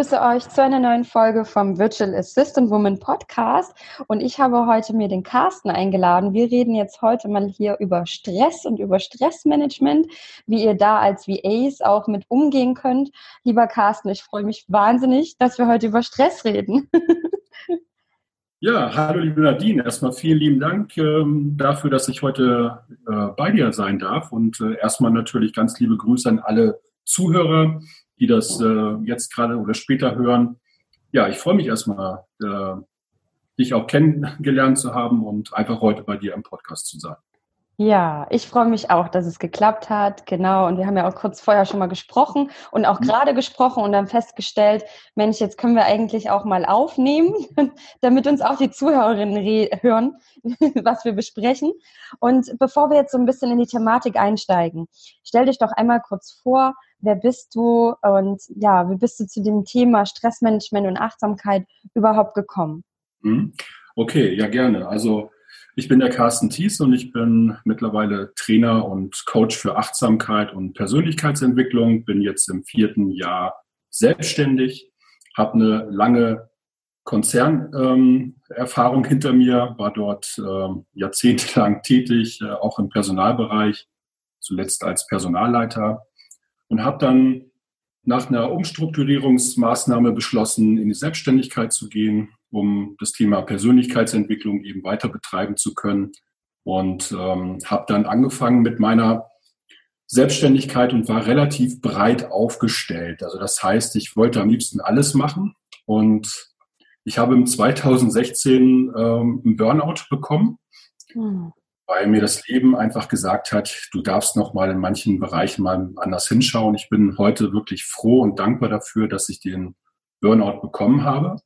Begrüße euch zu einer neuen Folge vom Virtual Assistant Woman Podcast und ich habe heute mir den Carsten eingeladen. Wir reden jetzt heute mal hier über Stress und über Stressmanagement, wie ihr da als VAs auch mit umgehen könnt. Lieber Carsten, ich freue mich wahnsinnig, dass wir heute über Stress reden. Ja, hallo liebe Nadine. Erstmal vielen lieben Dank ähm, dafür, dass ich heute äh, bei dir sein darf und äh, erstmal natürlich ganz liebe Grüße an alle Zuhörer, die das äh, jetzt gerade oder später hören. Ja, ich freue mich erstmal, äh, dich auch kennengelernt zu haben und einfach heute bei dir im Podcast zu sein. Ja, ich freue mich auch, dass es geklappt hat. Genau. Und wir haben ja auch kurz vorher schon mal gesprochen und auch mhm. gerade gesprochen und dann festgestellt, Mensch, jetzt können wir eigentlich auch mal aufnehmen, damit uns auch die Zuhörerinnen hören, was wir besprechen. Und bevor wir jetzt so ein bisschen in die Thematik einsteigen, stell dich doch einmal kurz vor, wer bist du und ja, wie bist du zu dem Thema Stressmanagement und Achtsamkeit überhaupt gekommen? Mhm. Okay, ja gerne. Also ich bin der Carsten Thies und ich bin mittlerweile Trainer und Coach für Achtsamkeit und Persönlichkeitsentwicklung, bin jetzt im vierten Jahr selbstständig, habe eine lange Konzernerfahrung ähm, hinter mir, war dort ähm, jahrzehntelang tätig, äh, auch im Personalbereich, zuletzt als Personalleiter und habe dann nach einer Umstrukturierungsmaßnahme beschlossen, in die Selbstständigkeit zu gehen, um das Thema Persönlichkeitsentwicklung eben weiter betreiben zu können. Und ähm, habe dann angefangen mit meiner Selbstständigkeit und war relativ breit aufgestellt. Also das heißt, ich wollte am liebsten alles machen. Und ich habe im 2016 ähm, einen Burnout bekommen. Mhm weil mir das Leben einfach gesagt hat, du darfst noch mal in manchen Bereichen mal anders hinschauen. Ich bin heute wirklich froh und dankbar dafür, dass ich den Burnout bekommen habe,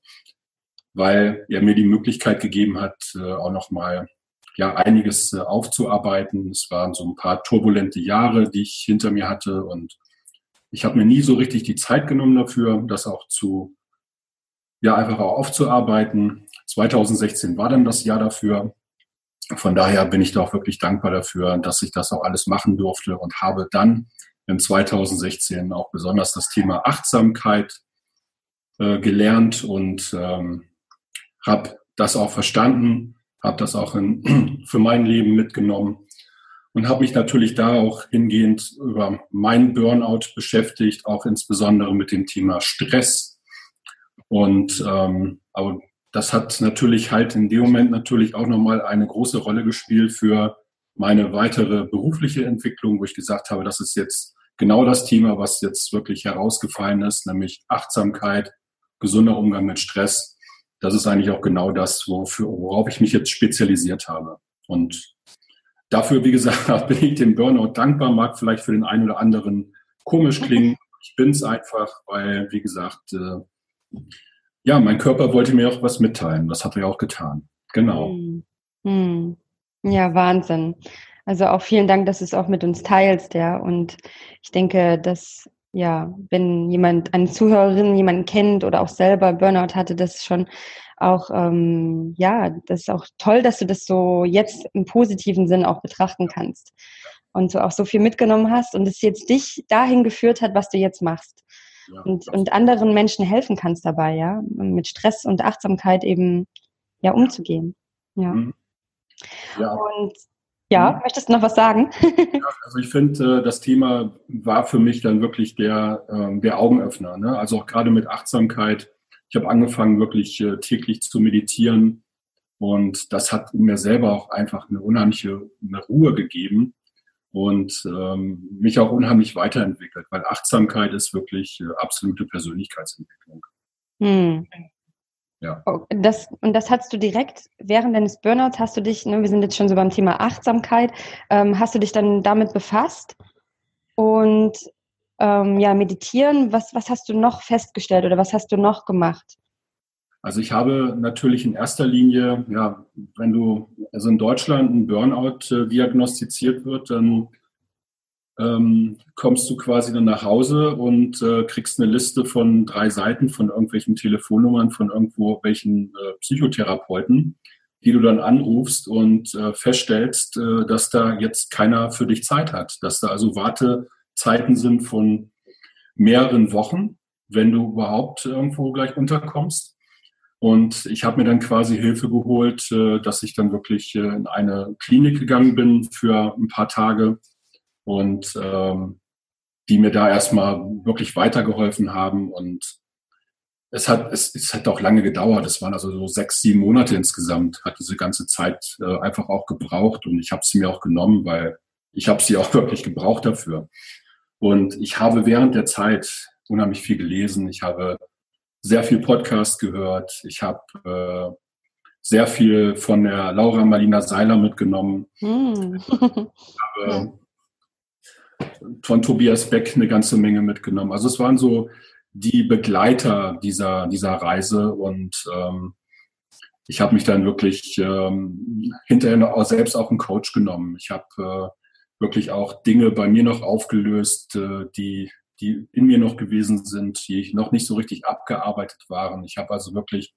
weil er mir die Möglichkeit gegeben hat, äh, auch noch mal ja einiges äh, aufzuarbeiten. Es waren so ein paar turbulente Jahre, die ich hinter mir hatte und ich habe mir nie so richtig die Zeit genommen dafür, das auch zu ja einfach auch aufzuarbeiten. 2016 war dann das Jahr dafür von daher bin ich da auch wirklich dankbar dafür, dass ich das auch alles machen durfte und habe dann in 2016 auch besonders das Thema Achtsamkeit äh, gelernt und ähm, habe das auch verstanden, habe das auch in, für mein Leben mitgenommen und habe mich natürlich da auch hingehend über meinen Burnout beschäftigt, auch insbesondere mit dem Thema Stress. Und ähm, aber das hat natürlich halt in dem Moment natürlich auch nochmal eine große Rolle gespielt für meine weitere berufliche Entwicklung, wo ich gesagt habe, das ist jetzt genau das Thema, was jetzt wirklich herausgefallen ist, nämlich Achtsamkeit, gesunder Umgang mit Stress. Das ist eigentlich auch genau das, wofür, worauf ich mich jetzt spezialisiert habe. Und dafür, wie gesagt, bin ich dem Burnout dankbar, mag vielleicht für den einen oder anderen komisch klingen. Ich bin es einfach, weil, wie gesagt, äh, ja, mein Körper wollte mir auch was mitteilen. Das hat er auch getan. Genau. Hm. Hm. Ja, Wahnsinn. Also auch vielen Dank, dass du es auch mit uns teilst, ja. Und ich denke, dass ja, wenn jemand, eine Zuhörerin jemanden kennt oder auch selber Burnout hatte, das ist schon auch, ähm, ja, das ist auch toll, dass du das so jetzt im positiven Sinn auch betrachten kannst und du auch so viel mitgenommen hast und es jetzt dich dahin geführt hat, was du jetzt machst und, und anderen Menschen helfen kannst dabei, ja, mit Stress und Achtsamkeit eben ja umzugehen. Ja. Mhm. ja. Und ja, mhm. möchtest du noch was sagen? ja, also ich finde, äh, das Thema war für mich dann wirklich der, ähm, der Augenöffner. Ne? Also auch gerade mit Achtsamkeit. Ich habe angefangen, wirklich äh, täglich zu meditieren. Und das hat mir selber auch einfach eine unheimliche eine Ruhe gegeben und ähm, mich auch unheimlich weiterentwickelt, weil Achtsamkeit ist wirklich äh, absolute Persönlichkeitsentwicklung. Hm. Ja. Oh, das, und das hast du direkt während deines Burnouts, hast du dich, ne, wir sind jetzt schon so beim Thema Achtsamkeit, ähm, hast du dich dann damit befasst? Und ähm, ja, meditieren, was, was hast du noch festgestellt oder was hast du noch gemacht? Also ich habe natürlich in erster Linie, ja, wenn du, also in Deutschland ein Burnout äh, diagnostiziert wird, dann ähm, kommst du quasi dann nach Hause und äh, kriegst eine Liste von drei Seiten von irgendwelchen Telefonnummern von irgendwo welchen äh, Psychotherapeuten, die du dann anrufst und äh, feststellst, äh, dass da jetzt keiner für dich Zeit hat, dass da also Wartezeiten sind von mehreren Wochen, wenn du überhaupt irgendwo gleich unterkommst. Und ich habe mir dann quasi Hilfe geholt, äh, dass ich dann wirklich äh, in eine Klinik gegangen bin für ein paar Tage und ähm, die mir da erstmal wirklich weitergeholfen haben. Und es hat, es, es hat auch lange gedauert. Es waren also so sechs, sieben Monate insgesamt, hat diese ganze Zeit äh, einfach auch gebraucht. Und ich habe sie mir auch genommen, weil ich habe sie auch wirklich gebraucht dafür. Und ich habe während der Zeit unheimlich viel gelesen. Ich habe sehr viel Podcast gehört. Ich habe äh, sehr viel von der Laura Marlina Seiler mitgenommen. Mm. ich habe von Tobias Beck eine ganze Menge mitgenommen. Also es waren so die Begleiter dieser, dieser Reise und ähm, ich habe mich dann wirklich ähm, hinterher auch selbst auch einen Coach genommen. Ich habe äh, wirklich auch Dinge bei mir noch aufgelöst, äh, die, die in mir noch gewesen sind, die noch nicht so richtig abgearbeitet waren. Ich habe also wirklich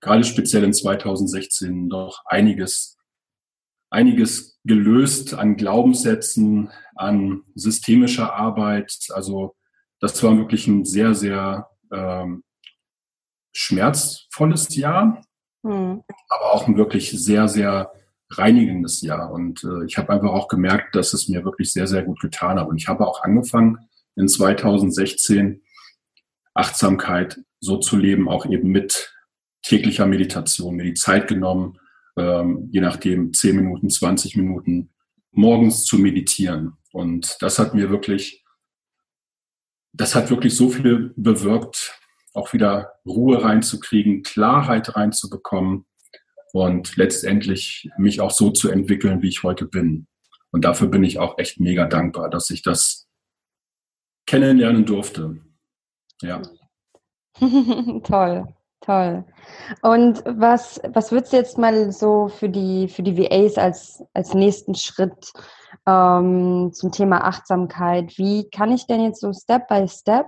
gerade speziell in 2016 noch einiges einiges gelöst an Glaubenssätzen, an systemischer Arbeit. Also das war wirklich ein sehr, sehr ähm, schmerzvolles Jahr, mhm. aber auch ein wirklich sehr, sehr reinigendes Jahr. Und äh, ich habe einfach auch gemerkt, dass es mir wirklich sehr, sehr gut getan hat. Und ich habe auch angefangen in 2016 Achtsamkeit so zu leben, auch eben mit täglicher Meditation, mir die Zeit genommen, ähm, je nachdem 10 Minuten, 20 Minuten morgens zu meditieren. Und das hat mir wirklich, das hat wirklich so viel bewirkt, auch wieder Ruhe reinzukriegen, Klarheit reinzubekommen und letztendlich mich auch so zu entwickeln, wie ich heute bin. Und dafür bin ich auch echt mega dankbar, dass ich das kennenlernen durfte. Ja. Toll. Toll. Und was, was würdest du jetzt mal so für die, für die VAs als, als nächsten Schritt ähm, zum Thema Achtsamkeit? Wie kann ich denn jetzt so Step by Step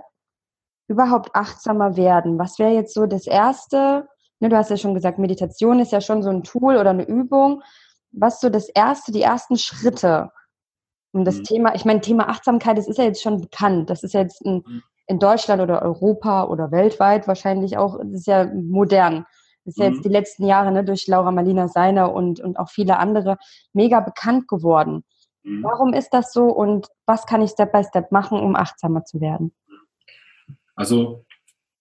überhaupt achtsamer werden? Was wäre jetzt so das Erste? Ne, du hast ja schon gesagt, Meditation ist ja schon so ein Tool oder eine Übung. Was so das Erste, die ersten Schritte, um das mhm. Thema, ich meine, Thema Achtsamkeit, das ist ja jetzt schon bekannt. Das ist ja jetzt ein, mhm in Deutschland oder Europa oder weltweit wahrscheinlich auch, das ist ja modern. Das ist ja jetzt mhm. die letzten Jahre ne, durch Laura Marlina Seiner und, und auch viele andere mega bekannt geworden. Mhm. Warum ist das so und was kann ich Step by Step machen, um achtsamer zu werden? Also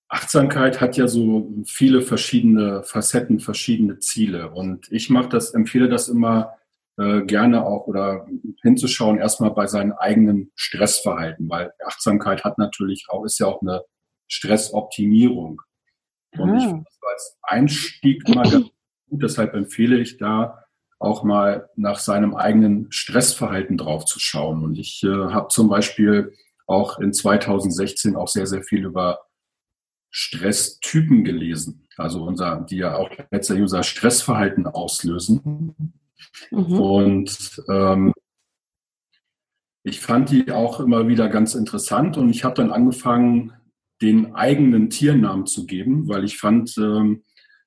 Achtsamkeit hat ja so viele verschiedene Facetten, verschiedene Ziele. Und ich mache das, empfehle das immer äh, gerne auch oder hinzuschauen erstmal bei seinem eigenen Stressverhalten, weil Achtsamkeit hat natürlich auch, ist ja auch eine Stressoptimierung. Und ah. ich finde das als Einstieg immer ganz gut, deshalb empfehle ich da auch mal nach seinem eigenen Stressverhalten drauf zu schauen. Und ich äh, habe zum Beispiel auch in 2016 auch sehr, sehr viel über Stresstypen gelesen. Also unser, die ja auch letztendlich unser Stressverhalten auslösen. Mhm. Und ähm, ich fand die auch immer wieder ganz interessant und ich habe dann angefangen, den eigenen Tiernamen zu geben, weil ich fand, ähm,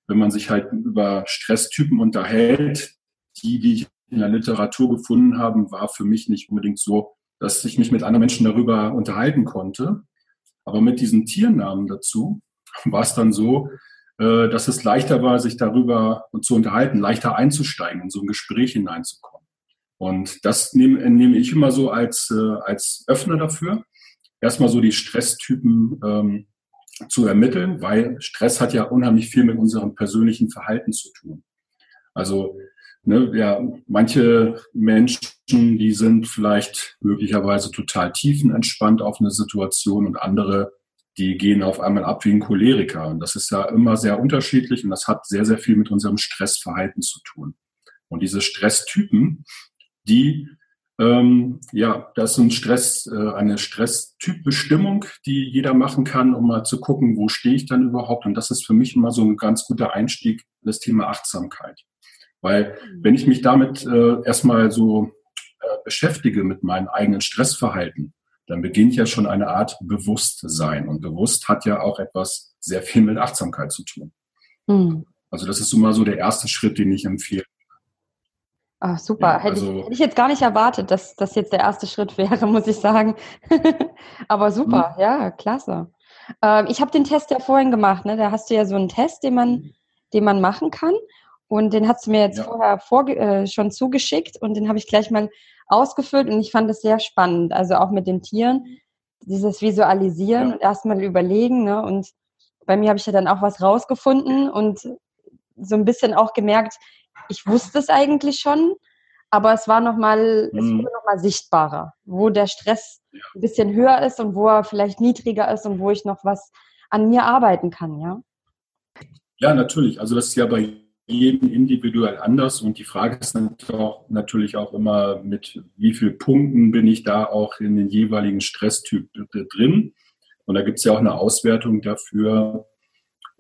wenn man sich halt über Stresstypen unterhält, die, die ich in der Literatur gefunden habe, war für mich nicht unbedingt so, dass ich mich mit anderen Menschen darüber unterhalten konnte. Aber mit diesen Tiernamen dazu war es dann so, äh, dass es leichter war, sich darüber zu unterhalten, leichter einzusteigen, in so ein Gespräch hineinzukommen. Und das nehme, nehme ich immer so als, äh, als Öffner dafür. Erstmal so die Stresstypen ähm, zu ermitteln, weil Stress hat ja unheimlich viel mit unserem persönlichen Verhalten zu tun. Also ne, ja, manche Menschen, die sind vielleicht möglicherweise total tiefenentspannt auf eine Situation und andere, die gehen auf einmal ab wie ein Choleriker. Und das ist ja immer sehr unterschiedlich und das hat sehr, sehr viel mit unserem Stressverhalten zu tun. Und diese Stresstypen, die ähm, ja, das ist ein Stress, äh, eine Stresstypbestimmung, die jeder machen kann, um mal zu gucken, wo stehe ich dann überhaupt. Und das ist für mich immer so ein ganz guter Einstieg, das Thema Achtsamkeit. Weil wenn ich mich damit äh, erstmal so äh, beschäftige mit meinem eigenen Stressverhalten, dann beginnt ja schon eine Art Bewusstsein. Und bewusst hat ja auch etwas sehr viel mit Achtsamkeit zu tun. Mhm. Also das ist mal so der erste Schritt, den ich empfehle. Ach, super. Ja, hätte, also, ich, hätte, ich, jetzt gar nicht erwartet, dass das jetzt der erste Schritt wäre, muss ich sagen. Aber super, mhm. ja, klasse. Ähm, ich habe den Test ja vorhin gemacht. Ne? Da hast du ja so einen Test, den man, mhm. den man machen kann. Und den hast du mir jetzt ja. vorher vor, äh, schon zugeschickt und den habe ich gleich mal ausgefüllt und ich fand es sehr spannend. Also auch mit den Tieren, dieses Visualisieren ja. und erstmal überlegen. Ne? Und bei mir habe ich ja dann auch was rausgefunden und so ein bisschen auch gemerkt, ich wusste es eigentlich schon, aber es war nochmal, mhm. es wurde nochmal sichtbarer, wo der Stress ein bisschen höher ist und wo er vielleicht niedriger ist und wo ich noch was an mir arbeiten kann, ja? Ja, natürlich. Also das ist ja bei jedem individuell anders und die Frage ist natürlich auch immer, mit wie vielen Punkten bin ich da auch in den jeweiligen Stresstyp drin. Und da gibt es ja auch eine Auswertung dafür,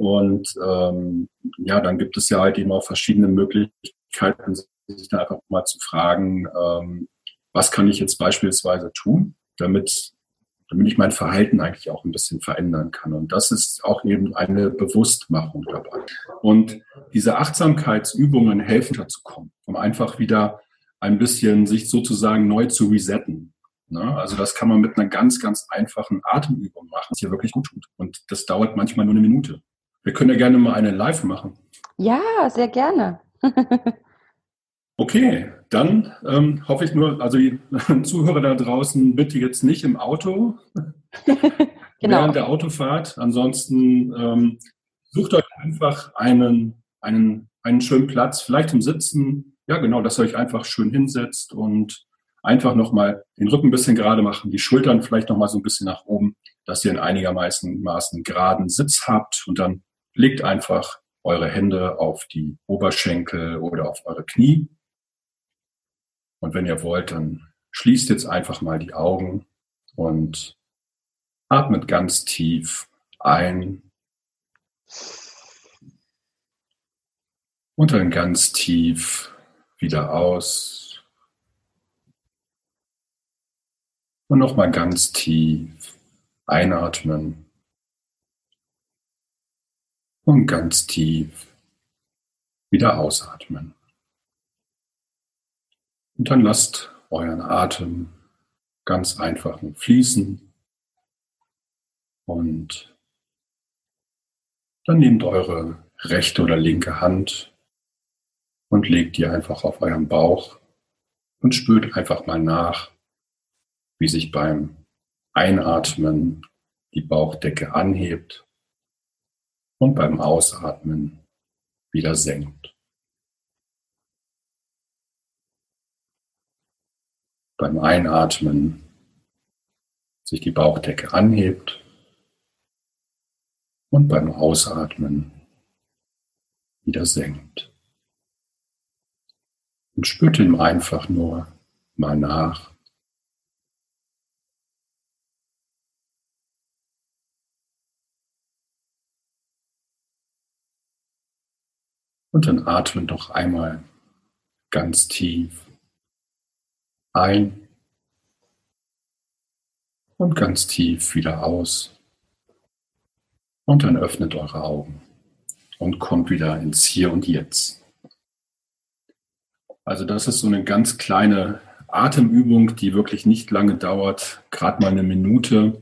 und ähm, ja, dann gibt es ja halt eben auch verschiedene Möglichkeiten, sich da einfach mal zu fragen, ähm, was kann ich jetzt beispielsweise tun, damit, damit ich mein Verhalten eigentlich auch ein bisschen verändern kann. Und das ist auch eben eine Bewusstmachung dabei. Und diese Achtsamkeitsübungen helfen dazu kommen, um einfach wieder ein bisschen sich sozusagen neu zu resetten. Ne? Also das kann man mit einer ganz, ganz einfachen Atemübung machen, die hier wirklich gut tut. Und das dauert manchmal nur eine Minute. Wir können ja gerne mal eine live machen. Ja, sehr gerne. okay, dann ähm, hoffe ich nur, also die Zuhörer da draußen bitte jetzt nicht im Auto genau. während der Autofahrt. Ansonsten ähm, sucht euch einfach einen, einen, einen schönen Platz, vielleicht zum Sitzen. Ja, genau, dass ihr euch einfach schön hinsetzt und einfach nochmal den Rücken ein bisschen gerade machen, die Schultern vielleicht nochmal so ein bisschen nach oben, dass ihr in einigermaßen Maßen geraden Sitz habt und dann Legt einfach eure Hände auf die Oberschenkel oder auf eure Knie. Und wenn ihr wollt, dann schließt jetzt einfach mal die Augen und atmet ganz tief ein und dann ganz tief wieder aus. Und nochmal ganz tief einatmen und ganz tief wieder ausatmen. Und dann lasst euren Atem ganz einfach fließen und dann nehmt eure rechte oder linke Hand und legt die einfach auf euren Bauch und spürt einfach mal nach, wie sich beim Einatmen die Bauchdecke anhebt und beim Ausatmen wieder senkt. Beim Einatmen sich die Bauchdecke anhebt und beim Ausatmen wieder senkt. Und spürt ihm einfach nur mal nach, Und dann atmen doch einmal ganz tief ein und ganz tief wieder aus. Und dann öffnet eure Augen und kommt wieder ins Hier und Jetzt. Also das ist so eine ganz kleine Atemübung, die wirklich nicht lange dauert, gerade mal eine Minute,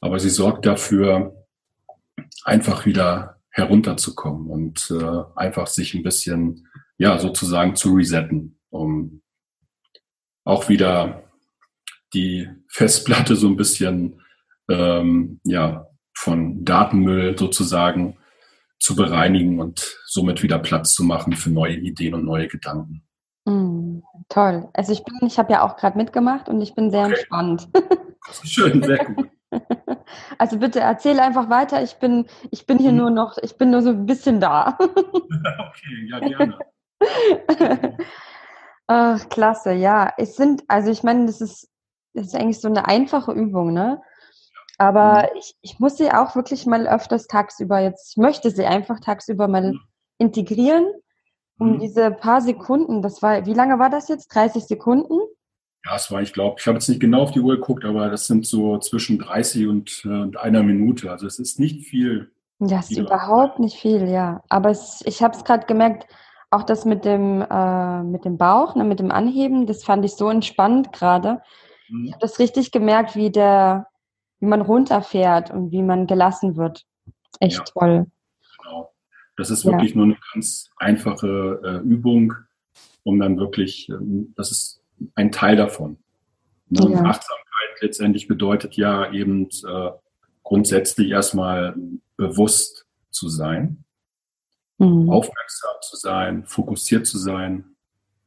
aber sie sorgt dafür, einfach wieder herunterzukommen und äh, einfach sich ein bisschen, ja, sozusagen zu resetten, um auch wieder die Festplatte so ein bisschen, ähm, ja, von Datenmüll sozusagen zu bereinigen und somit wieder Platz zu machen für neue Ideen und neue Gedanken. Mm, toll. Also ich bin, ich habe ja auch gerade mitgemacht und ich bin sehr okay. entspannt. Schön, sehr gut. Also bitte erzähl einfach weiter. Ich bin, ich bin hier mhm. nur noch, ich bin nur so ein bisschen da. okay, ja, gerne. Ach, klasse, ja. Es sind, also ich meine, das ist, das ist eigentlich so eine einfache Übung, ne? Aber mhm. ich, ich muss sie auch wirklich mal öfters tagsüber jetzt, ich möchte sie einfach tagsüber mal mhm. integrieren, um mhm. diese paar Sekunden, das war, wie lange war das jetzt? 30 Sekunden? Ja, es war, ich glaube, ich habe jetzt nicht genau auf die Uhr geguckt, aber das sind so zwischen 30 und, äh, und einer Minute. Also es ist nicht viel. Ja, es ist überhaupt nicht viel, ja. Aber es, ich habe es gerade gemerkt, auch das mit dem, äh, mit dem Bauch, ne, mit dem Anheben, das fand ich so entspannt gerade. Mhm. Ich habe das richtig gemerkt, wie der, wie man runterfährt und wie man gelassen wird. Echt ja, toll. Genau. Das ist wirklich ja. nur eine ganz einfache äh, Übung, um dann wirklich, ähm, das ist ein Teil davon. Ne? Ja. Achtsamkeit letztendlich bedeutet ja eben äh, grundsätzlich erstmal bewusst zu sein, mhm. aufmerksam zu sein, fokussiert zu sein,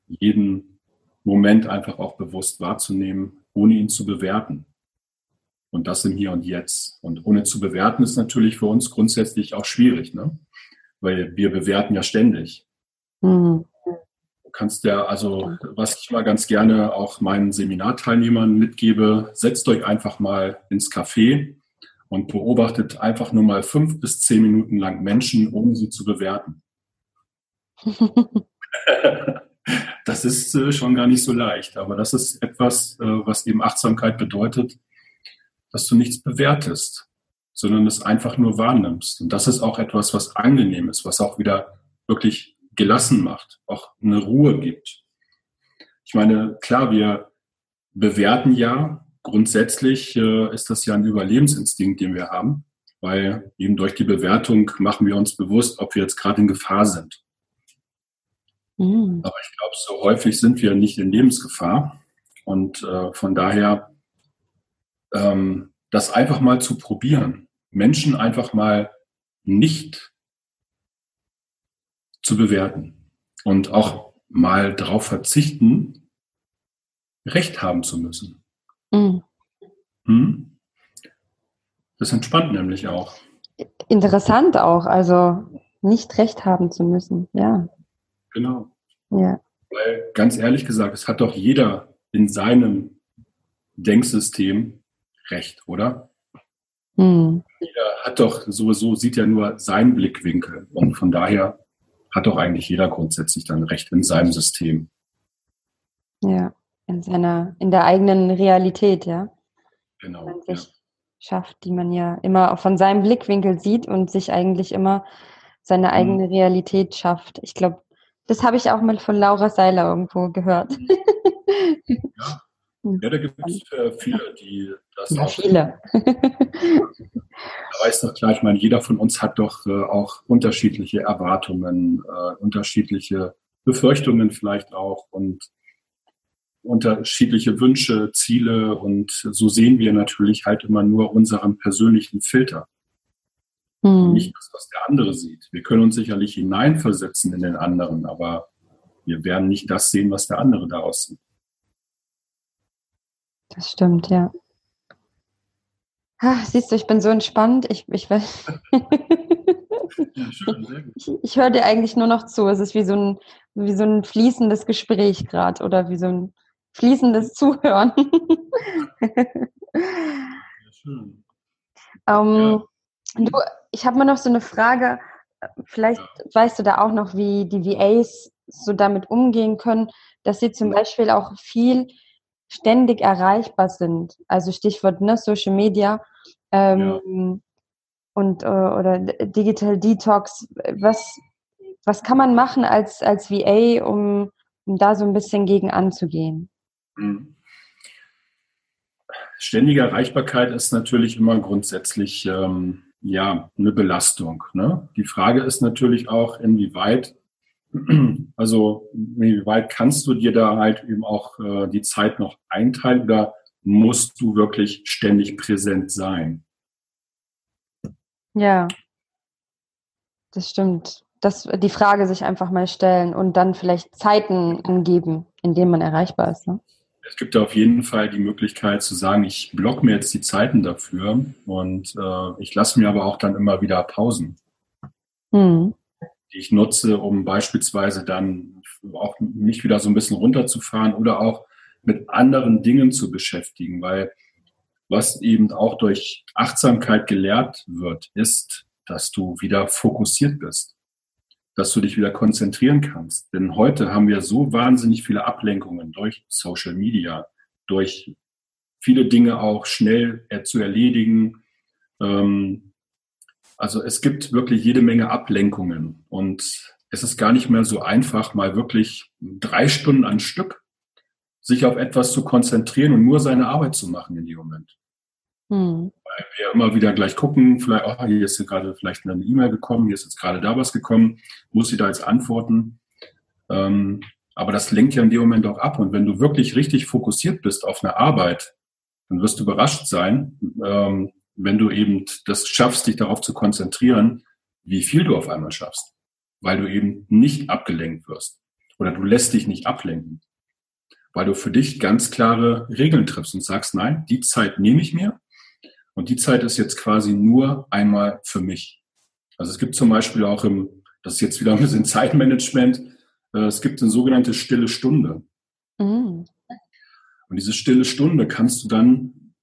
jeden Moment einfach auch bewusst wahrzunehmen, ohne ihn zu bewerten. Und das im Hier und Jetzt. Und ohne zu bewerten ist natürlich für uns grundsätzlich auch schwierig, ne? weil wir bewerten ja ständig. Mhm. Du kannst ja, also was ich mal ganz gerne auch meinen Seminarteilnehmern mitgebe, setzt euch einfach mal ins Café und beobachtet einfach nur mal fünf bis zehn Minuten lang Menschen, ohne sie zu bewerten. das ist äh, schon gar nicht so leicht, aber das ist etwas, äh, was eben Achtsamkeit bedeutet, dass du nichts bewertest, sondern es einfach nur wahrnimmst. Und das ist auch etwas, was angenehm ist, was auch wieder wirklich gelassen macht, auch eine Ruhe gibt. Ich meine, klar, wir bewerten ja, grundsätzlich äh, ist das ja ein Überlebensinstinkt, den wir haben, weil eben durch die Bewertung machen wir uns bewusst, ob wir jetzt gerade in Gefahr sind. Mhm. Aber ich glaube, so häufig sind wir nicht in Lebensgefahr. Und äh, von daher, ähm, das einfach mal zu probieren, Menschen einfach mal nicht zu bewerten und auch mal darauf verzichten, Recht haben zu müssen. Mhm. Hm? Das entspannt nämlich auch. Interessant auch, also nicht Recht haben zu müssen, ja. Genau. Ja. Weil ganz ehrlich gesagt, es hat doch jeder in seinem Denksystem Recht, oder? Mhm. Jeder hat doch sowieso, sieht ja nur seinen Blickwinkel. Und von daher hat doch eigentlich jeder grundsätzlich dann Recht in seinem System. Ja, in seiner, in der eigenen Realität, ja. Genau. Man sich ja. schafft, die man ja immer von seinem Blickwinkel sieht und sich eigentlich immer seine mhm. eigene mhm. Realität schafft. Ich glaube, das habe ich auch mal von Laura Seiler irgendwo gehört. Ja, ja da gibt es äh, viele, die das ja, auch. Viele. Da weiß doch klar, ich meine, jeder von uns hat doch äh, auch unterschiedliche Erwartungen, äh, unterschiedliche Befürchtungen vielleicht auch und unterschiedliche Wünsche, Ziele und so sehen wir natürlich halt immer nur unseren persönlichen Filter. Hm. Nicht das, was der andere sieht. Wir können uns sicherlich hineinversetzen in den anderen, aber wir werden nicht das sehen, was der andere daraus sieht. Das stimmt, ja. Ach, siehst du, ich bin so entspannt. Ich, ich, ja, schön, ich, ich höre dir eigentlich nur noch zu. Es ist wie so ein, wie so ein fließendes Gespräch gerade oder wie so ein fließendes Zuhören. ja, schön. Ähm, ja. Du, ich habe mal noch so eine Frage. Vielleicht ja. weißt du da auch noch, wie die VAs so damit umgehen können, dass sie zum Beispiel auch viel ständig erreichbar sind. Also Stichwort ne, Social Media ähm, und äh, oder Digital Detox. Was, was kann man machen als, als VA, um, um da so ein bisschen gegen anzugehen? Mhm. Ständige Erreichbarkeit ist natürlich immer grundsätzlich ähm, ja eine Belastung. Ne? Die Frage ist natürlich auch, inwieweit also wie weit kannst du dir da halt eben auch äh, die Zeit noch einteilen oder musst du wirklich ständig präsent sein? Ja, das stimmt. Das, die Frage sich einfach mal stellen und dann vielleicht Zeiten angeben, in denen man erreichbar ist. Ne? Es gibt auf jeden Fall die Möglichkeit zu sagen, ich block mir jetzt die Zeiten dafür und äh, ich lasse mir aber auch dann immer wieder Pausen, mhm. die ich nutze, um beispielsweise dann auch mich wieder so ein bisschen runterzufahren oder auch mit anderen Dingen zu beschäftigen, weil was eben auch durch Achtsamkeit gelehrt wird, ist, dass du wieder fokussiert bist, dass du dich wieder konzentrieren kannst. Denn heute haben wir so wahnsinnig viele Ablenkungen durch Social Media, durch viele Dinge auch schnell zu erledigen. Ähm, also es gibt wirklich jede Menge Ablenkungen und es ist gar nicht mehr so einfach, mal wirklich drei Stunden an Stück sich auf etwas zu konzentrieren und nur seine Arbeit zu machen in dem Moment. Hm. Wir immer wieder gleich gucken, vielleicht, oh, hier ist gerade vielleicht eine E-Mail gekommen, hier ist jetzt gerade da was gekommen, muss ich da jetzt antworten? Ähm, aber das lenkt ja in dem Moment auch ab. Und wenn du wirklich richtig fokussiert bist auf eine Arbeit, dann wirst du überrascht sein, ähm, wenn du eben das schaffst, dich darauf zu konzentrieren, wie viel du auf einmal schaffst. Weil du eben nicht abgelenkt wirst. Oder du lässt dich nicht ablenken. Weil du für dich ganz klare Regeln triffst und sagst, nein, die Zeit nehme ich mir und die Zeit ist jetzt quasi nur einmal für mich. Also es gibt zum Beispiel auch im, das ist jetzt wieder ein bisschen Zeitmanagement, äh, es gibt eine sogenannte stille Stunde. Mhm. Und diese stille Stunde kannst du dann,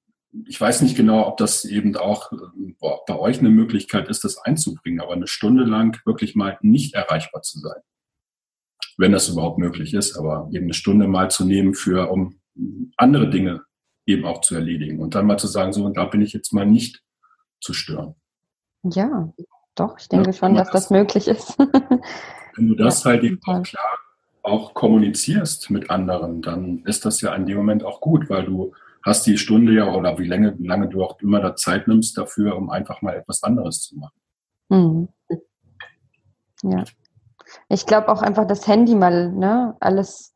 ich weiß nicht genau, ob das eben auch boah, bei euch eine Möglichkeit ist, das einzubringen, aber eine Stunde lang wirklich mal nicht erreichbar zu sein. Wenn das überhaupt möglich ist, aber eben eine Stunde mal zu nehmen für, um andere Dinge eben auch zu erledigen. Und dann mal zu sagen, so, und da bin ich jetzt mal nicht zu stören. Ja, doch, ich denke ja, schon, dass das, das, möglich ist. wenn du das ja, halt eben auch klar auch kommunizierst mit anderen, dann ist das ja in dem Moment auch gut, weil du hast die Stunde ja oder wie lange, wie lange du auch immer da Zeit nimmst dafür, um einfach mal etwas anderes zu machen. Mhm. Ja. Ich glaube auch einfach das Handy mal, ne, alles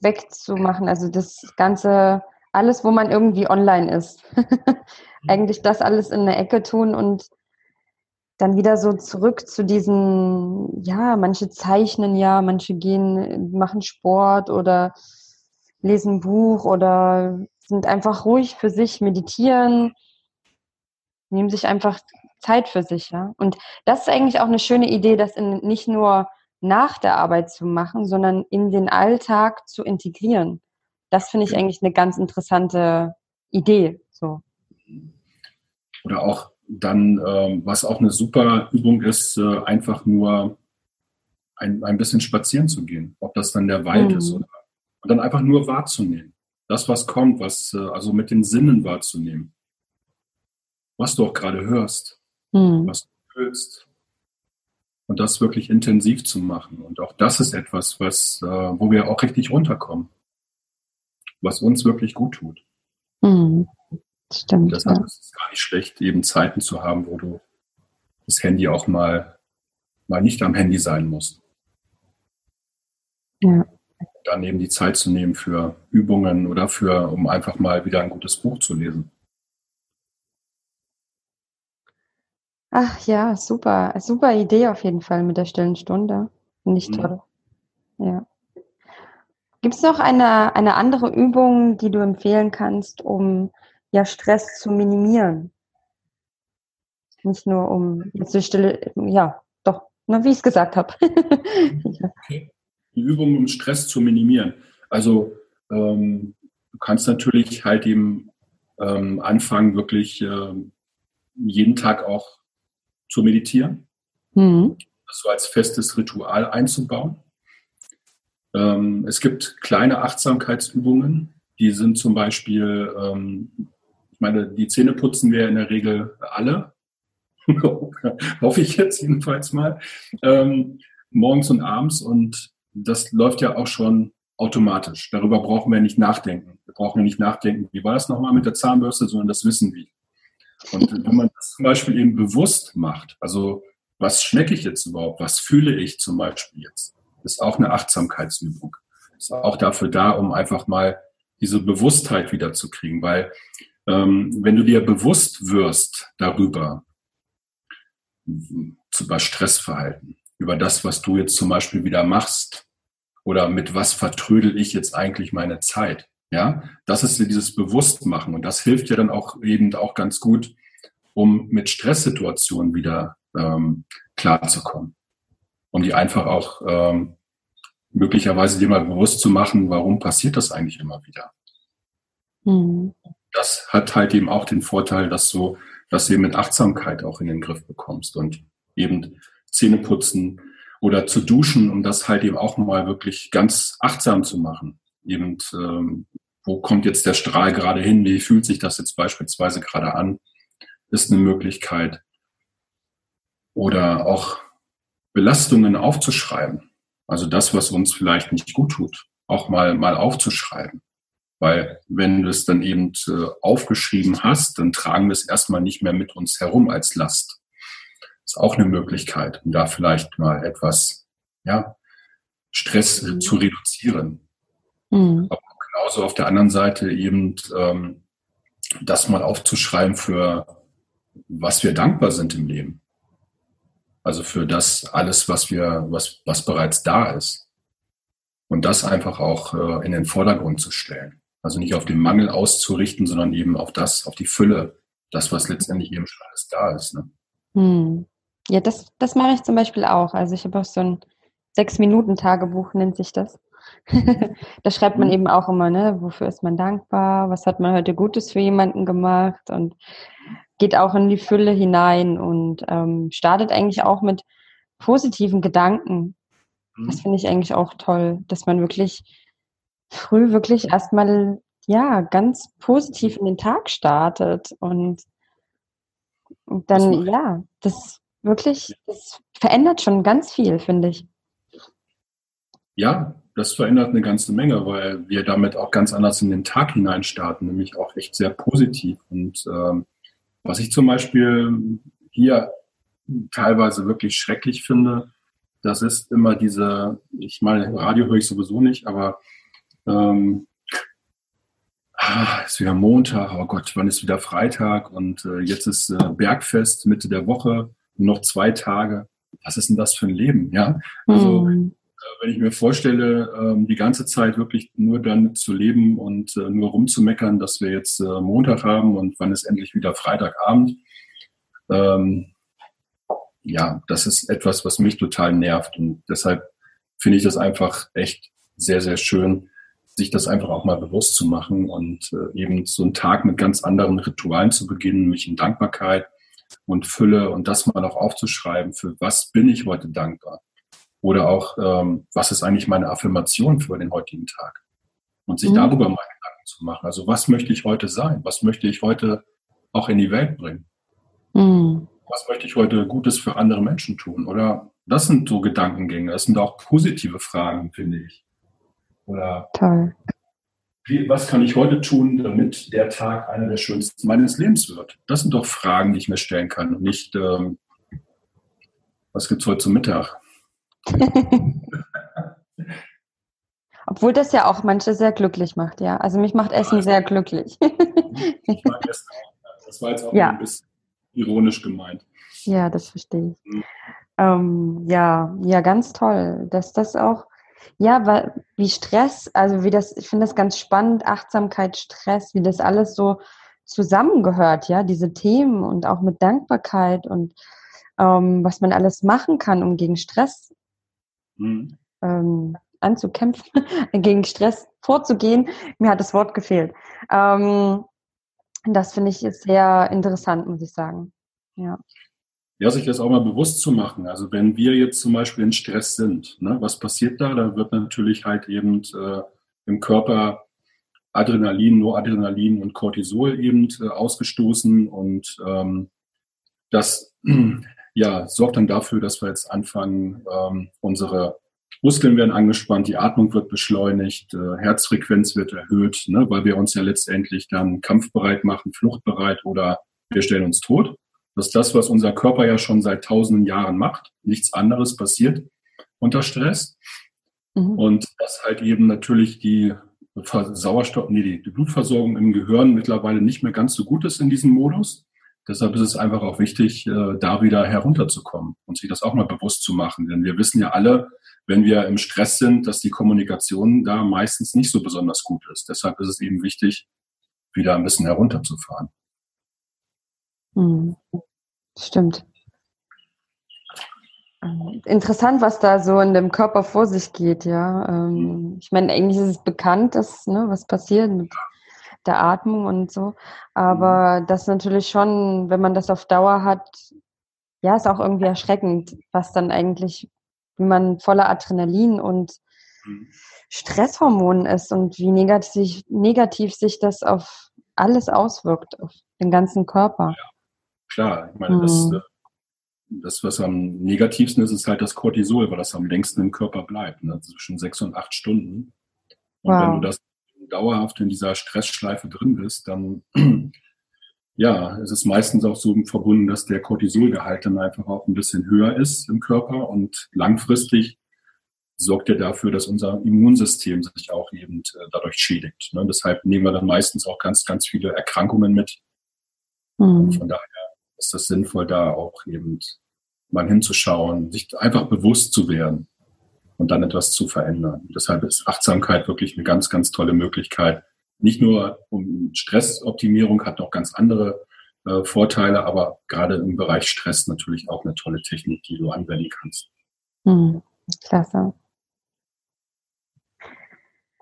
wegzumachen, also das ganze alles, wo man irgendwie online ist. Eigentlich das alles in eine Ecke tun und dann wieder so zurück zu diesen, ja, manche zeichnen ja, manche gehen, machen Sport oder lesen ein Buch oder sind einfach ruhig für sich, meditieren, nehmen sich einfach Zeit für sich, ja. Und das ist eigentlich auch eine schöne Idee, das in, nicht nur nach der Arbeit zu machen, sondern in den Alltag zu integrieren. Das finde ich eigentlich eine ganz interessante Idee. So. Oder auch dann, ähm, was auch eine super Übung ist, äh, einfach nur ein, ein bisschen spazieren zu gehen. Ob das dann der Wald mhm. ist oder und dann einfach nur wahrzunehmen. Das, was kommt, was, äh, also mit den Sinnen wahrzunehmen. Was du auch gerade hörst, mhm. was du fühlst. Und das wirklich intensiv zu machen. Und auch das ist etwas, was, äh, wo wir auch richtig runterkommen was uns wirklich gut tut. Mhm. Stimmt. Deshalb ja. ist es gar nicht schlecht, eben Zeiten zu haben, wo du das Handy auch mal, mal nicht am Handy sein musst. Ja. Dann eben die Zeit zu nehmen für Übungen oder für, um einfach mal wieder ein gutes Buch zu lesen. Ach ja, super. Super Idee auf jeden Fall mit der stillen Stunde. Finde ich mhm. toll. Ja. Gibt es noch eine, eine andere Übung, die du empfehlen kannst, um ja Stress zu minimieren? Nicht nur um jetzt die Stille, ja, doch, na, wie ich es gesagt habe. okay. Die Übung, um Stress zu minimieren. Also ähm, du kannst natürlich halt eben ähm, anfangen, wirklich äh, jeden Tag auch zu meditieren. Mhm. Das so als festes Ritual einzubauen. Ähm, es gibt kleine Achtsamkeitsübungen, die sind zum Beispiel, ähm, ich meine, die Zähne putzen wir in der Regel alle, hoffe ich jetzt jedenfalls mal, ähm, morgens und abends und das läuft ja auch schon automatisch. Darüber brauchen wir nicht nachdenken. Wir brauchen nicht nachdenken, wie war das nochmal mit der Zahnbürste, sondern das wissen wir. Und wenn man das zum Beispiel eben bewusst macht, also was schmecke ich jetzt überhaupt, was fühle ich zum Beispiel jetzt, ist auch eine Achtsamkeitsübung. Ist auch dafür da, um einfach mal diese Bewusstheit wiederzukriegen, weil ähm, wenn du dir bewusst wirst darüber, über Stressverhalten, über das, was du jetzt zum Beispiel wieder machst, oder mit was vertrödel ich jetzt eigentlich meine Zeit, Ja, das ist dieses Bewusstmachen und das hilft ja dann auch eben auch ganz gut, um mit Stresssituationen wieder ähm, klarzukommen. Um die einfach auch ähm, möglicherweise dir mal bewusst zu machen, warum passiert das eigentlich immer wieder. Mhm. Das hat halt eben auch den Vorteil, dass du, dass du eben mit Achtsamkeit auch in den Griff bekommst und eben Zähne putzen oder zu duschen, um das halt eben auch mal wirklich ganz achtsam zu machen. Eben, ähm, wo kommt jetzt der Strahl gerade hin? Wie fühlt sich das jetzt beispielsweise gerade an? Ist eine Möglichkeit. Oder auch Belastungen aufzuschreiben. Also das, was uns vielleicht nicht gut tut, auch mal, mal aufzuschreiben. Weil wenn du es dann eben äh, aufgeschrieben hast, dann tragen wir es erstmal nicht mehr mit uns herum als Last. Ist auch eine Möglichkeit, um da vielleicht mal etwas, ja, Stress mhm. zu reduzieren. Mhm. Aber genauso auf der anderen Seite eben ähm, das mal aufzuschreiben für was wir dankbar sind im Leben. Also für das alles, was wir, was, was bereits da ist. Und das einfach auch äh, in den Vordergrund zu stellen. Also nicht auf den Mangel auszurichten, sondern eben auf das, auf die Fülle, das, was letztendlich eben schon alles da ist. Ne? Hm. Ja, das, das mache ich zum Beispiel auch. Also ich habe auch so ein Sechs-Minuten-Tagebuch, nennt sich das. da schreibt man mhm. eben auch immer, ne, wofür ist man dankbar, was hat man heute Gutes für jemanden gemacht und geht auch in die Fülle hinein und ähm, startet eigentlich auch mit positiven Gedanken. Das mhm. finde ich eigentlich auch toll, dass man wirklich früh wirklich erstmal ja ganz positiv in den Tag startet und, und dann das ja, das wirklich, das verändert schon ganz viel, finde ich. Ja, das verändert eine ganze Menge, weil wir damit auch ganz anders in den Tag hinein starten, nämlich auch echt sehr positiv. Und ähm, was ich zum Beispiel hier teilweise wirklich schrecklich finde, das ist immer diese, ich meine, Radio höre ich sowieso nicht, aber ähm, ah, ist wieder Montag, oh Gott, wann ist wieder Freitag und äh, jetzt ist äh, Bergfest, Mitte der Woche, noch zwei Tage. Was ist denn das für ein Leben? Ja, also mhm. Äh, wenn ich mir vorstelle, ähm, die ganze Zeit wirklich nur dann zu leben und äh, nur rumzumeckern, dass wir jetzt äh, Montag haben und wann ist endlich wieder Freitagabend. Ähm, ja, das ist etwas, was mich total nervt und deshalb finde ich das einfach echt sehr, sehr schön, sich das einfach auch mal bewusst zu machen und eben so einen Tag mit ganz anderen Ritualen zu beginnen, mich in Dankbarkeit und Fülle und das mal auch aufzuschreiben, für was bin ich heute dankbar? Oder auch, ähm, was ist eigentlich meine Affirmation für den heutigen Tag? Und sich mhm. darüber mal Gedanken zu machen. Also was möchte ich heute sein? Was möchte ich heute auch in die Welt bringen? Mhm. Was möchte ich heute Gutes für andere Menschen tun? Oder das sind so Gedankengänge. Das sind auch positive Fragen, finde ich. Oder Toll. Wie, was kann ich heute tun, damit der Tag einer der schönsten meines Lebens wird? Das sind doch Fragen, die ich mir stellen kann und nicht, ähm, was gibt es heute zum Mittag? Obwohl das ja auch manche sehr glücklich macht, ja. Also mich macht Essen sehr glücklich. ich mag Essen auch. Das war jetzt auch ja. ein bisschen ironisch gemeint. Ja, das verstehe ich. Mhm. Ähm, ja, ja, ganz toll, dass das auch ja, weil wie Stress, also wie das, ich finde das ganz spannend, Achtsamkeit, Stress, wie das alles so zusammengehört, ja, diese Themen und auch mit Dankbarkeit und ähm, was man alles machen kann, um gegen Stress mhm. ähm, anzukämpfen, gegen Stress vorzugehen. Mir hat das Wort gefehlt. Ähm, das finde ich sehr interessant, muss ich sagen. Ja ja, sich das auch mal bewusst zu machen. Also wenn wir jetzt zum Beispiel in Stress sind, ne, was passiert da? Da wird natürlich halt eben äh, im Körper Adrenalin, Noradrenalin und Cortisol eben äh, ausgestoßen und ähm, das ja, sorgt dann dafür, dass wir jetzt anfangen, ähm, unsere Muskeln werden angespannt, die Atmung wird beschleunigt, äh, Herzfrequenz wird erhöht, ne, weil wir uns ja letztendlich dann kampfbereit machen, fluchtbereit oder wir stellen uns tot. Das ist das, was unser Körper ja schon seit tausenden Jahren macht. Nichts anderes passiert unter Stress. Mhm. Und dass halt eben natürlich die Sauerstoff, nee, die Blutversorgung im Gehirn mittlerweile nicht mehr ganz so gut ist in diesem Modus. Deshalb ist es einfach auch wichtig, äh, da wieder herunterzukommen und sich das auch mal bewusst zu machen. Denn wir wissen ja alle, wenn wir im Stress sind, dass die Kommunikation da meistens nicht so besonders gut ist. Deshalb ist es eben wichtig, wieder ein bisschen herunterzufahren. Hm. Stimmt. Ähm, interessant, was da so in dem Körper vor sich geht, ja. Ähm, ich meine, eigentlich ist es bekannt, dass, ne, was passiert mit der Atmung und so. Aber mhm. das natürlich schon, wenn man das auf Dauer hat, ja, ist auch irgendwie erschreckend, was dann eigentlich, wie man voller Adrenalin und mhm. Stresshormonen ist und wie negativ, negativ sich das auf alles auswirkt, auf den ganzen Körper. Ja, klar, ich meine, mhm. das, äh, das, was am negativsten ist, ist halt das Cortisol, weil das am längsten im Körper bleibt, ne? zwischen sechs und acht Stunden. Und wow. wenn du das dauerhaft in dieser Stressschleife drin bist, dann ja, es ist meistens auch so verbunden, dass der Cortisolgehalt dann einfach auch ein bisschen höher ist im Körper und langfristig sorgt er dafür, dass unser Immunsystem sich auch eben äh, dadurch schädigt. Ne? Deshalb nehmen wir dann meistens auch ganz, ganz viele Erkrankungen mit. Mhm. von daher ist es sinnvoll, da auch eben mal hinzuschauen, sich einfach bewusst zu werden und dann etwas zu verändern. Deshalb ist Achtsamkeit wirklich eine ganz, ganz tolle Möglichkeit. Nicht nur um Stressoptimierung, hat noch ganz andere äh, Vorteile, aber gerade im Bereich Stress natürlich auch eine tolle Technik, die du anwenden kannst. Hm, klasse.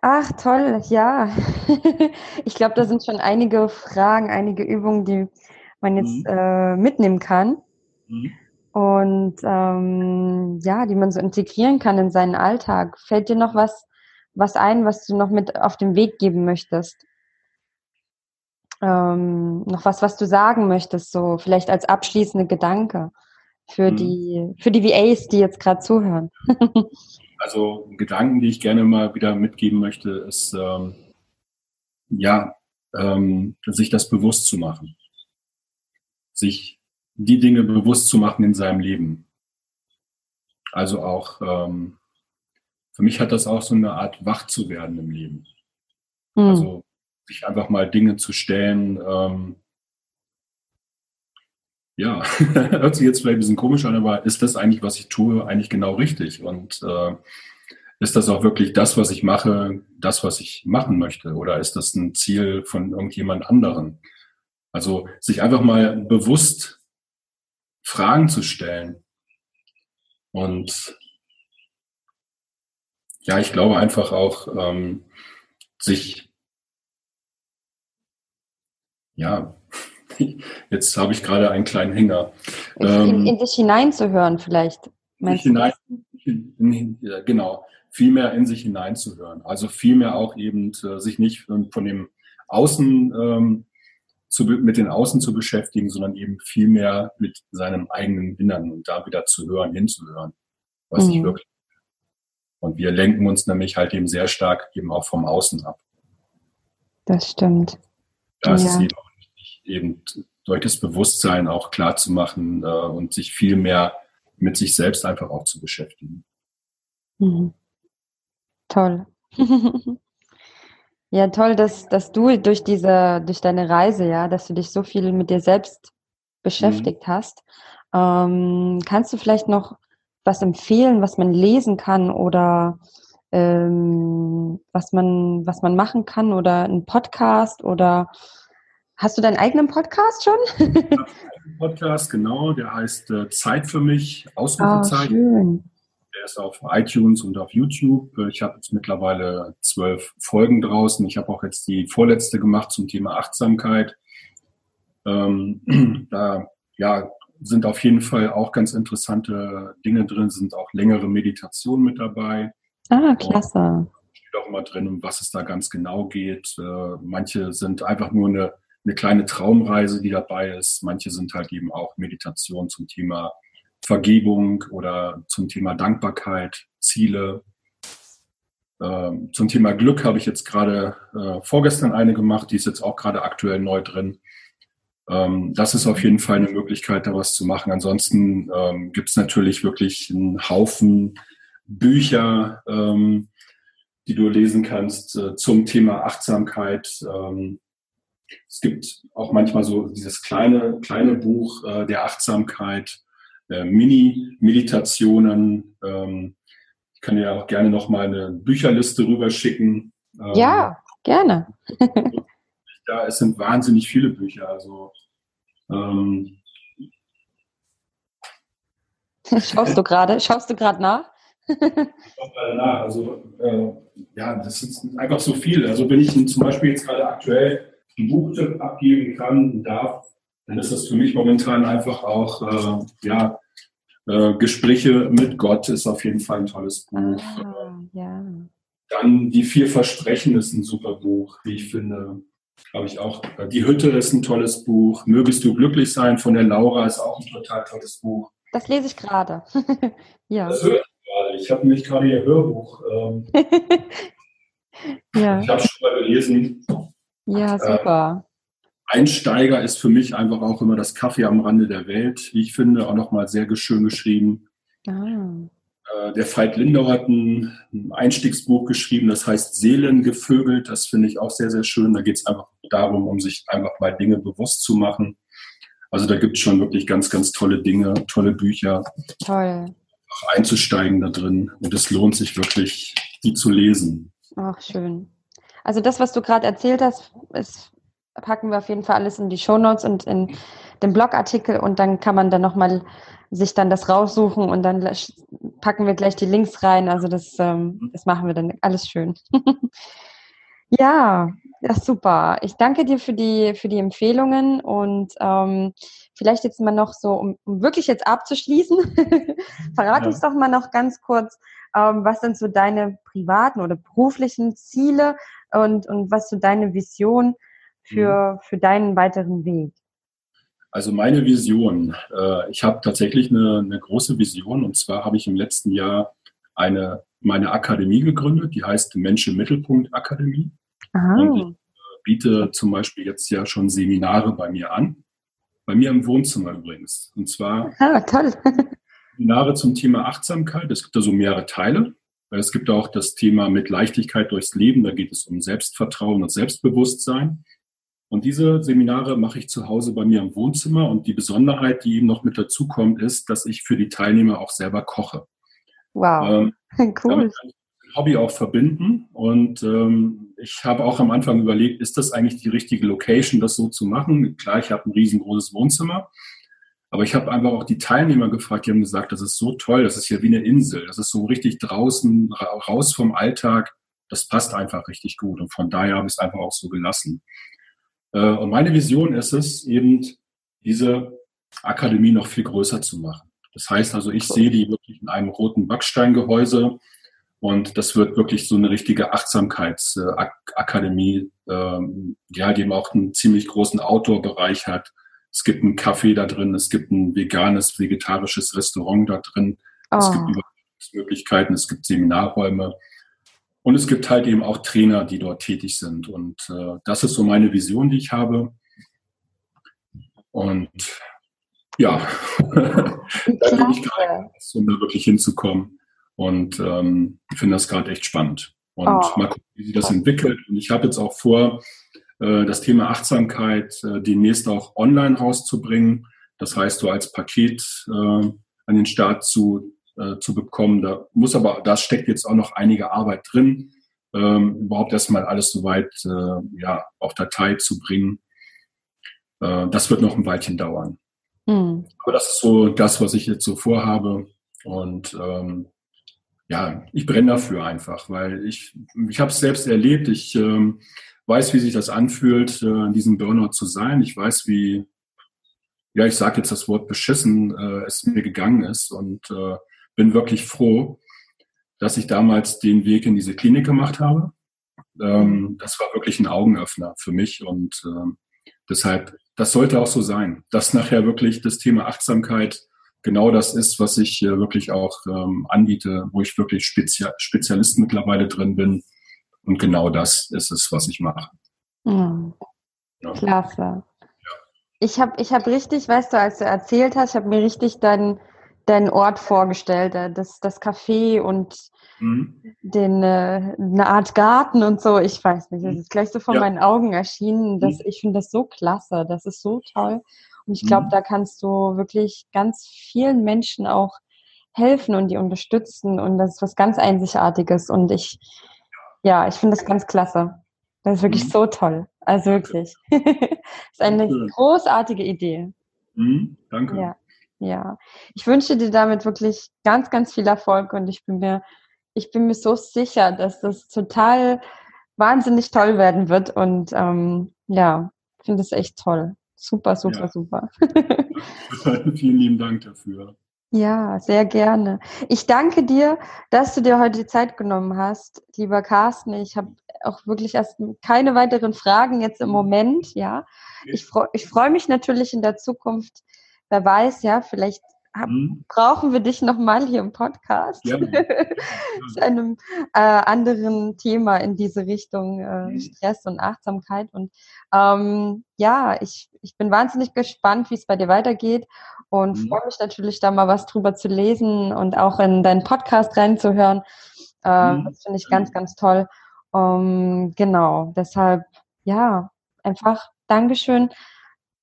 Ach, toll, ja. ich glaube, da sind schon einige Fragen, einige Übungen, die man jetzt mhm. äh, mitnehmen kann. Mhm und ähm, ja, die man so integrieren kann in seinen Alltag. Fällt dir noch was, was ein, was du noch mit auf den Weg geben möchtest? Ähm, noch was, was du sagen möchtest, so vielleicht als abschließende Gedanke für mhm. die für die VAs, die jetzt gerade zuhören. also Gedanken, die ich gerne mal wieder mitgeben möchte, ist ähm, ja ähm, sich das bewusst zu machen, sich die Dinge bewusst zu machen in seinem Leben. Also auch, ähm, für mich hat das auch so eine Art wach zu werden im Leben. Mhm. Also sich einfach mal Dinge zu stellen, ähm, ja, hört sich jetzt vielleicht ein bisschen komisch an, aber ist das eigentlich, was ich tue, eigentlich genau richtig? Und äh, ist das auch wirklich das, was ich mache, das, was ich machen möchte? Oder ist das ein Ziel von irgendjemand anderen? Also sich einfach mal bewusst Fragen zu stellen. Und ja, ich glaube einfach auch, ähm, sich, ja, jetzt habe ich gerade einen kleinen Hänger. In, ähm, in sich hineinzuhören vielleicht. Sich hinein, in, in, genau, viel mehr in sich hineinzuhören. Also viel mehr auch eben äh, sich nicht von dem Außen ähm, zu, mit den Außen zu beschäftigen, sondern eben viel mehr mit seinem eigenen Innern und da wieder zu hören, hinzuhören, was mhm. ich wirklich. Und wir lenken uns nämlich halt eben sehr stark eben auch vom Außen ab. Das stimmt. Da ist ja. es eben auch wichtig, eben durch das Bewusstsein auch klar zu machen äh, und sich viel mehr mit sich selbst einfach auch zu beschäftigen. Mhm. Toll. Ja, toll, dass, dass du durch diese, durch deine Reise, ja, dass du dich so viel mit dir selbst beschäftigt mhm. hast. Ähm, kannst du vielleicht noch was empfehlen, was man lesen kann oder ähm, was man, was man machen kann oder ein Podcast oder hast du deinen eigenen Podcast schon? Podcast, genau, der heißt äh, Zeit für mich, Ausrufezeichen. Oh, schön. Ist auf iTunes und auf YouTube. Ich habe jetzt mittlerweile zwölf Folgen draußen. Ich habe auch jetzt die vorletzte gemacht zum Thema Achtsamkeit. Ähm, da ja, sind auf jeden Fall auch ganz interessante Dinge drin, sind auch längere Meditationen mit dabei. Ah, klasse. Und steht auch immer drin, um was es da ganz genau geht. Äh, manche sind einfach nur eine, eine kleine Traumreise, die dabei ist. Manche sind halt eben auch Meditationen zum Thema Vergebung oder zum Thema Dankbarkeit, Ziele. Ähm, zum Thema Glück habe ich jetzt gerade äh, vorgestern eine gemacht, die ist jetzt auch gerade aktuell neu drin. Ähm, das ist auf jeden Fall eine Möglichkeit, da was zu machen. Ansonsten ähm, gibt es natürlich wirklich einen Haufen Bücher, ähm, die du lesen kannst äh, zum Thema Achtsamkeit. Ähm, Es gibt auch manchmal so dieses kleine, kleine Buch äh, der Achtsamkeit, äh, Mini-Meditationen. Ähm, ich kann ja auch gerne noch mal eine Bücherliste rüberschicken. Ähm, ja, gerne. ja, es sind wahnsinnig viele Bücher. Also ähm, Schaust du gerade? Schaust du gerade nach? nach. Also äh, ja, das ist einfach so viel. Also wenn ich zum Beispiel jetzt gerade aktuell einen Buchtipp abgeben kann und darf, dann ist das für mich momentan einfach auch äh, ja äh, Gespräche mit Gott ist auf jeden Fall ein tolles Buch. Ah, ja. Dann die vier Versprechen ist ein super Buch, wie ich finde. Habe ich auch. Die Hütte ist ein tolles Buch. Mögest du glücklich sein von der Laura ist auch ein total tolles Buch. Das lese ich gerade. ja. Das höre ich gerade. Ich habe nämlich gerade ihr Hörbuch. Ähm, ja. Ich habe schon mal gelesen. Ja, super. Einsteiger ist für mich einfach auch immer das Kaffee am Rande der Welt, wie ich finde, auch nochmal sehr schön geschrieben. Ah. Äh, der Veit Lindau hat ein Einstiegsbuch geschrieben, das heißt Seelengevögelt. Das finde ich auch sehr, sehr schön. Da geht es einfach darum, um sich einfach mal Dinge bewusst zu machen. Also da gibt es schon wirklich ganz, ganz tolle Dinge, tolle Bücher. Toll. Auch einzusteigen da drin. Und es lohnt sich wirklich, die zu lesen. Ach, schön. Also das, was du gerade erzählt hast, ist, packen wir auf jeden Fall alles in die Shownotes und in den Blogartikel und dann kann man dann nochmal sich dann das raussuchen und dann packen wir gleich die Links rein. Also das, ähm, das machen wir dann alles schön. ja, ja, super. Ich danke dir für die, für die Empfehlungen und ähm, vielleicht jetzt mal noch so, um, um wirklich jetzt abzuschließen, verrat ja. uns doch mal noch ganz kurz, ähm, was sind so deine privaten oder beruflichen Ziele und, und was so deine Vision für, mhm. für deinen weiteren Weg? Also meine Vision, äh, ich habe tatsächlich eine, eine große Vision und zwar habe ich im letzten Jahr eine meine Akademie gegründet, die heißt Mensch im Mittelpunkt Akademie. Und ich äh, biete zum Beispiel jetzt ja schon Seminare bei mir an. Bei mir im Wohnzimmer übrigens. Und zwar ah, toll. Seminare zum Thema Achtsamkeit. Es gibt da so mehrere Teile. Es gibt auch das Thema mit Leichtigkeit durchs Leben. Da geht es um Selbstvertrauen und Selbstbewusstsein. Und diese Seminare mache ich zu Hause bei mir im Wohnzimmer. Und die Besonderheit, die eben noch mit dazu kommt, ist, dass ich für die Teilnehmer auch selber koche. Wow, ähm, cool. Hobby auch verbinden. Und ähm, ich habe auch am Anfang überlegt, ist das eigentlich die richtige Location, das so zu machen? Klar, ich habe ein riesengroßes Wohnzimmer. Aber ich habe einfach auch die Teilnehmer gefragt, die haben gesagt, das ist so toll, das ist hier wie eine Insel, das ist so richtig draußen, raus vom Alltag, das passt einfach richtig gut. Und von daher habe ich es einfach auch so gelassen. Äh, und meine Vision ist es, eben diese Akademie noch viel größer zu machen. Das heißt also, ich sehe die wirklich in einem roten Backsteingehäuse und das wird wirklich so eine richtige Achtsamkeitsakademie, ähm, ja, die eben auch einen ziemlich großen Outdoor-Bereich hat. Es gibt einen Café da drin, es gibt ein veganes, vegetarisches Restaurant da drin, oh. es gibt oh. Möglichkeiten, es gibt Seminarräume. Und es gibt halt eben auch Trainer, die dort tätig sind. Und äh, das ist so meine Vision, die ich habe. Und ja, da bin ich gerade, um da wirklich hinzukommen. Und ähm, ich finde das gerade echt spannend. Und oh. mal gucken, wie sich das entwickelt. Und ich habe jetzt auch vor, äh, das Thema Achtsamkeit äh, demnächst auch online rauszubringen. Das heißt, so als Paket äh, an den Start zu äh, zu bekommen. Da muss aber, da steckt jetzt auch noch einige Arbeit drin, ähm, überhaupt erstmal alles soweit äh, ja, auf Datei zu bringen. Äh, das wird noch ein Weilchen dauern. Mhm. Aber das ist so das, was ich jetzt so vorhabe. Und ähm, ja, ich brenne dafür einfach, weil ich, ich habe es selbst erlebt. Ich ähm, weiß, wie sich das anfühlt, äh, in diesem Burnout zu sein. Ich weiß, wie, ja, ich sage jetzt das Wort beschissen, äh, es mir gegangen ist. Und äh, bin wirklich froh, dass ich damals den Weg in diese Klinik gemacht habe. Ähm, das war wirklich ein Augenöffner für mich und ähm, deshalb, das sollte auch so sein, dass nachher wirklich das Thema Achtsamkeit genau das ist, was ich äh, wirklich auch ähm, anbiete, wo ich wirklich Spezia Spezialist mittlerweile drin bin. Und genau das ist es, was ich mache. Mhm. Ja. Klasse. Ja. Ich habe ich hab richtig, weißt du, als du erzählt hast, ich habe mir richtig deinen deinen Ort vorgestellt, äh, das, das Café und mhm. den äh, eine Art Garten und so. Ich weiß nicht, das ist gleich so vor ja. meinen Augen erschienen. Dass, mhm. Ich finde das so klasse, das ist so toll. Und ich glaube, mhm. da kannst du wirklich ganz vielen Menschen auch helfen und die unterstützen. Und das ist was ganz Einzigartiges. Und ich, ja, ich finde das ganz klasse. Das ist wirklich mhm. so toll. Also wirklich. das ist eine großartige Idee. Mhm, danke. Ja, ja. Ich wünsche dir damit wirklich ganz, ganz viel Erfolg und ich bin mir, ich bin mir so sicher, dass das total wahnsinnig toll werden wird. Und ähm, ja, finde es echt toll. Super, super, ja. super. Vielen lieben Dank dafür. Ja, sehr gerne. Ich danke dir, dass du dir heute die Zeit genommen hast, lieber Carsten. Ich habe auch wirklich erst keine weiteren Fragen jetzt im Moment, ja. Ich freue ich freu mich natürlich in der Zukunft, wer weiß, ja, vielleicht mhm. brauchen wir dich nochmal hier im Podcast. Ja. Zu einem äh, anderen Thema in diese Richtung äh, mhm. Stress und Achtsamkeit. Und ähm, ja, ich, ich bin wahnsinnig gespannt, wie es bei dir weitergeht und mhm. freue mich natürlich da mal was drüber zu lesen und auch in deinen Podcast reinzuhören. Äh, mhm. Das finde ich ganz, ganz toll. Um, genau, deshalb, ja, einfach Dankeschön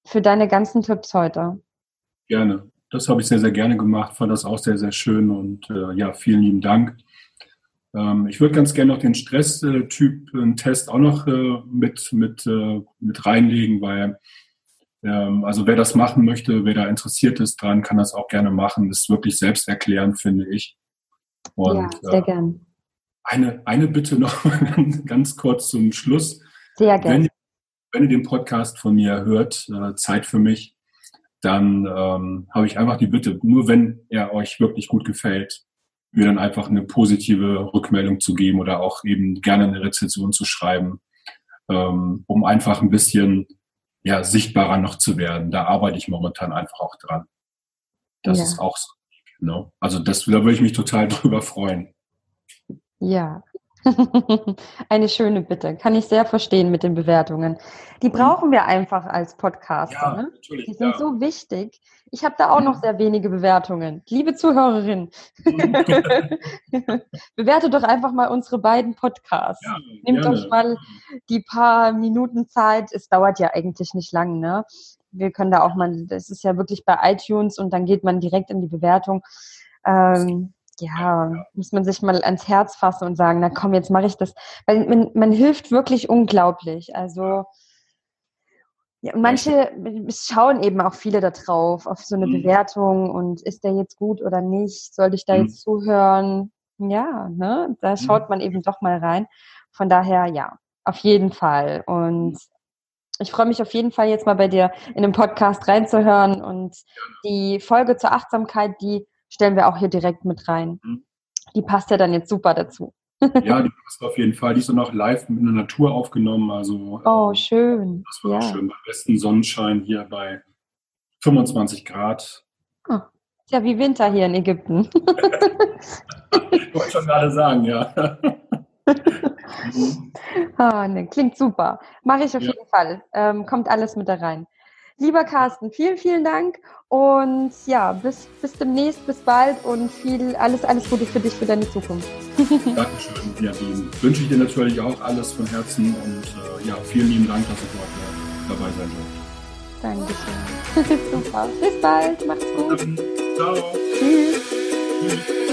für deine ganzen Tipps heute. Gerne. Das habe ich sehr, sehr gerne gemacht, fand das auch sehr, sehr schön und äh, ja, vielen lieben Dank. Ähm, ich würde ganz gerne noch den Stresstyp-Test auch noch äh, mit, mit, äh, mit reinlegen, weil ähm, also wer das machen möchte, wer da interessiert ist dran, kann das auch gerne machen. Das ist wirklich selbsterklärend, finde ich. Und, ja, sehr äh, gern. Eine, eine Bitte noch ganz kurz zum Schluss. Sehr gerne. Wenn, wenn ihr den Podcast von mir hört, äh, Zeit für mich, dann ähm, habe ich einfach die Bitte, nur wenn er euch wirklich gut gefällt, mir dann einfach eine positive Rückmeldung zu geben oder auch eben gerne eine Rezension zu schreiben, ähm, um einfach ein bisschen ja, sichtbarer noch zu werden. Da arbeite ich momentan einfach auch dran. Das ja. ist auch so. Genau. Also das, da würde ich mich total drüber freuen. Ja, Eine schöne Bitte. Kann ich sehr verstehen mit den Bewertungen. Die brauchen wir einfach als Podcaster. Ja, ne? Die sind ja. so wichtig. Ich habe da auch noch sehr wenige Bewertungen. Liebe Zuhörerin, mhm. bewertet doch einfach mal unsere beiden Podcasts. Ja, Nehmt gerne. euch mal die paar Minuten Zeit. Es dauert ja eigentlich nicht lang, ne? Wir können da auch mal, das ist ja wirklich bei iTunes und dann geht man direkt in die Bewertung. Ähm, ja, muss man sich mal ans Herz fassen und sagen, na komm, jetzt mache ich das. Weil man, man hilft wirklich unglaublich. Also ja, manche schauen eben auch viele da drauf, auf so eine mhm. Bewertung und ist der jetzt gut oder nicht? Sollte ich da mhm. jetzt zuhören? Ja, ne? Da mhm. schaut man eben doch mal rein. Von daher, ja, auf jeden Fall. Und ich freue mich auf jeden Fall jetzt mal bei dir in den Podcast reinzuhören und die Folge zur Achtsamkeit, die stellen wir auch hier direkt mit rein. Mhm. Die passt ja dann jetzt super dazu. ja, die passt auf jeden Fall. Die ist dann auch live in der Natur aufgenommen. Also, oh, ähm, schön. Das war ja. schön. Beim besten Sonnenschein hier bei 25 Grad. Oh, ja, wie Winter hier in Ägypten. ich wollte schon gerade sagen, ja. oh, ne, klingt super. Mache ich auf ja. jeden Fall. Ähm, kommt alles mit da rein. Lieber Carsten, vielen, vielen Dank und ja, bis, bis demnächst, bis bald und viel, alles, alles Gute für dich, für deine Zukunft. Dankeschön, Nadine. Wünsche ich dir natürlich auch alles von Herzen und äh, ja, vielen lieben Dank, dass ich heute dabei sein durfte. Dankeschön. Super. Bis bald. Macht's gut. Ciao. Tschüss. Tschüss.